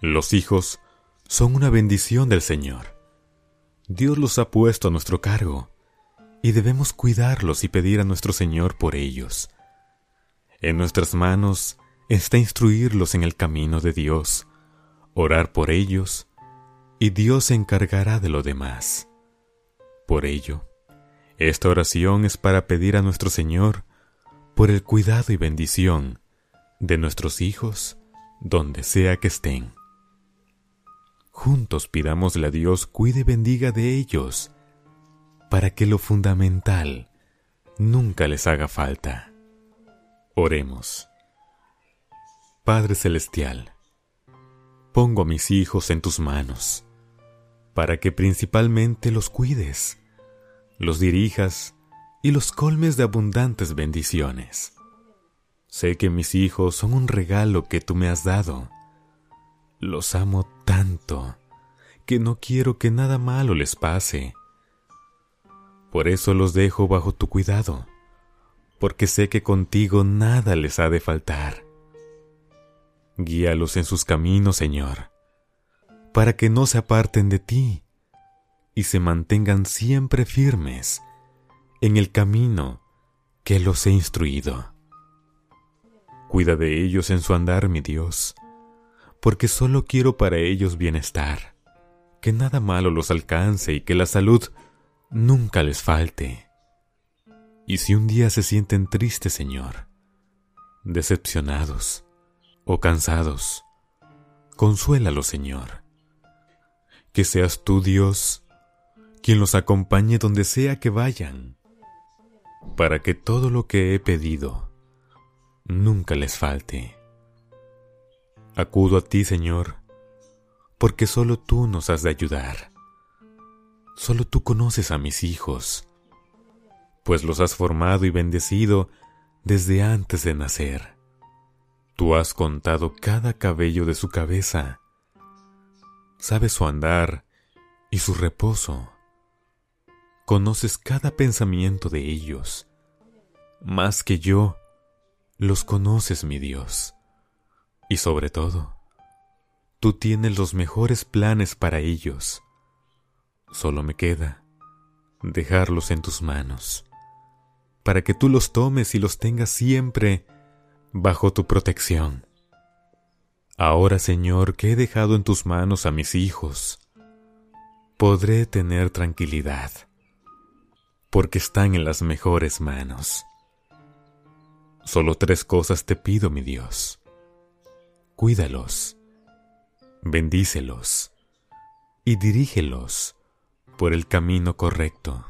Los hijos son una bendición del Señor. Dios los ha puesto a nuestro cargo y debemos cuidarlos y pedir a nuestro Señor por ellos. En nuestras manos está instruirlos en el camino de Dios, orar por ellos, y Dios se encargará de lo demás. Por ello, esta oración es para pedir a nuestro Señor por el cuidado y bendición de nuestros hijos donde sea que estén. Juntos pidámosle a Dios cuide y bendiga de ellos, para que lo fundamental nunca les haga falta. Oremos. Padre Celestial, pongo a mis hijos en tus manos, para que principalmente los cuides, los dirijas y los colmes de abundantes bendiciones. Sé que mis hijos son un regalo que tú me has dado. Los amo tanto que no quiero que nada malo les pase. Por eso los dejo bajo tu cuidado, porque sé que contigo nada les ha de faltar. Guíalos en sus caminos, Señor, para que no se aparten de ti y se mantengan siempre firmes en el camino que los he instruido. Cuida de ellos en su andar, mi Dios, porque solo quiero para ellos bienestar, que nada malo los alcance y que la salud nunca les falte. Y si un día se sienten tristes, Señor, decepcionados o cansados, consuélalos, Señor. Que seas tú, Dios, quien los acompañe donde sea que vayan, para que todo lo que he pedido nunca les falte. Acudo a ti, Señor, porque solo tú nos has de ayudar. Solo tú conoces a mis hijos, pues los has formado y bendecido desde antes de nacer. Tú has contado cada cabello de su cabeza, sabes su andar y su reposo. Conoces cada pensamiento de ellos, más que yo los conoces, mi Dios. Y sobre todo, tú tienes los mejores planes para ellos. Solo me queda dejarlos en tus manos, para que tú los tomes y los tengas siempre bajo tu protección. Ahora, Señor, que he dejado en tus manos a mis hijos, podré tener tranquilidad, porque están en las mejores manos. Solo tres cosas te pido, mi Dios. Cuídalos, bendícelos y dirígelos por el camino correcto.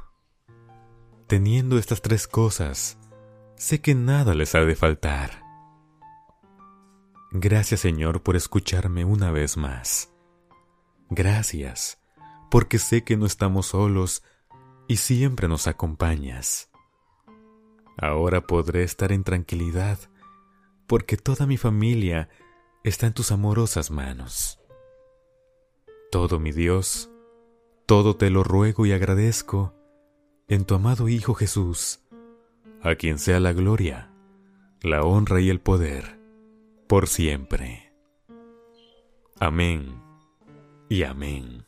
Teniendo estas tres cosas, sé que nada les ha de faltar. Gracias Señor por escucharme una vez más. Gracias, porque sé que no estamos solos y siempre nos acompañas. Ahora podré estar en tranquilidad, porque toda mi familia está en tus amorosas manos. Todo mi Dios, todo te lo ruego y agradezco en tu amado Hijo Jesús, a quien sea la gloria, la honra y el poder, por siempre. Amén y amén.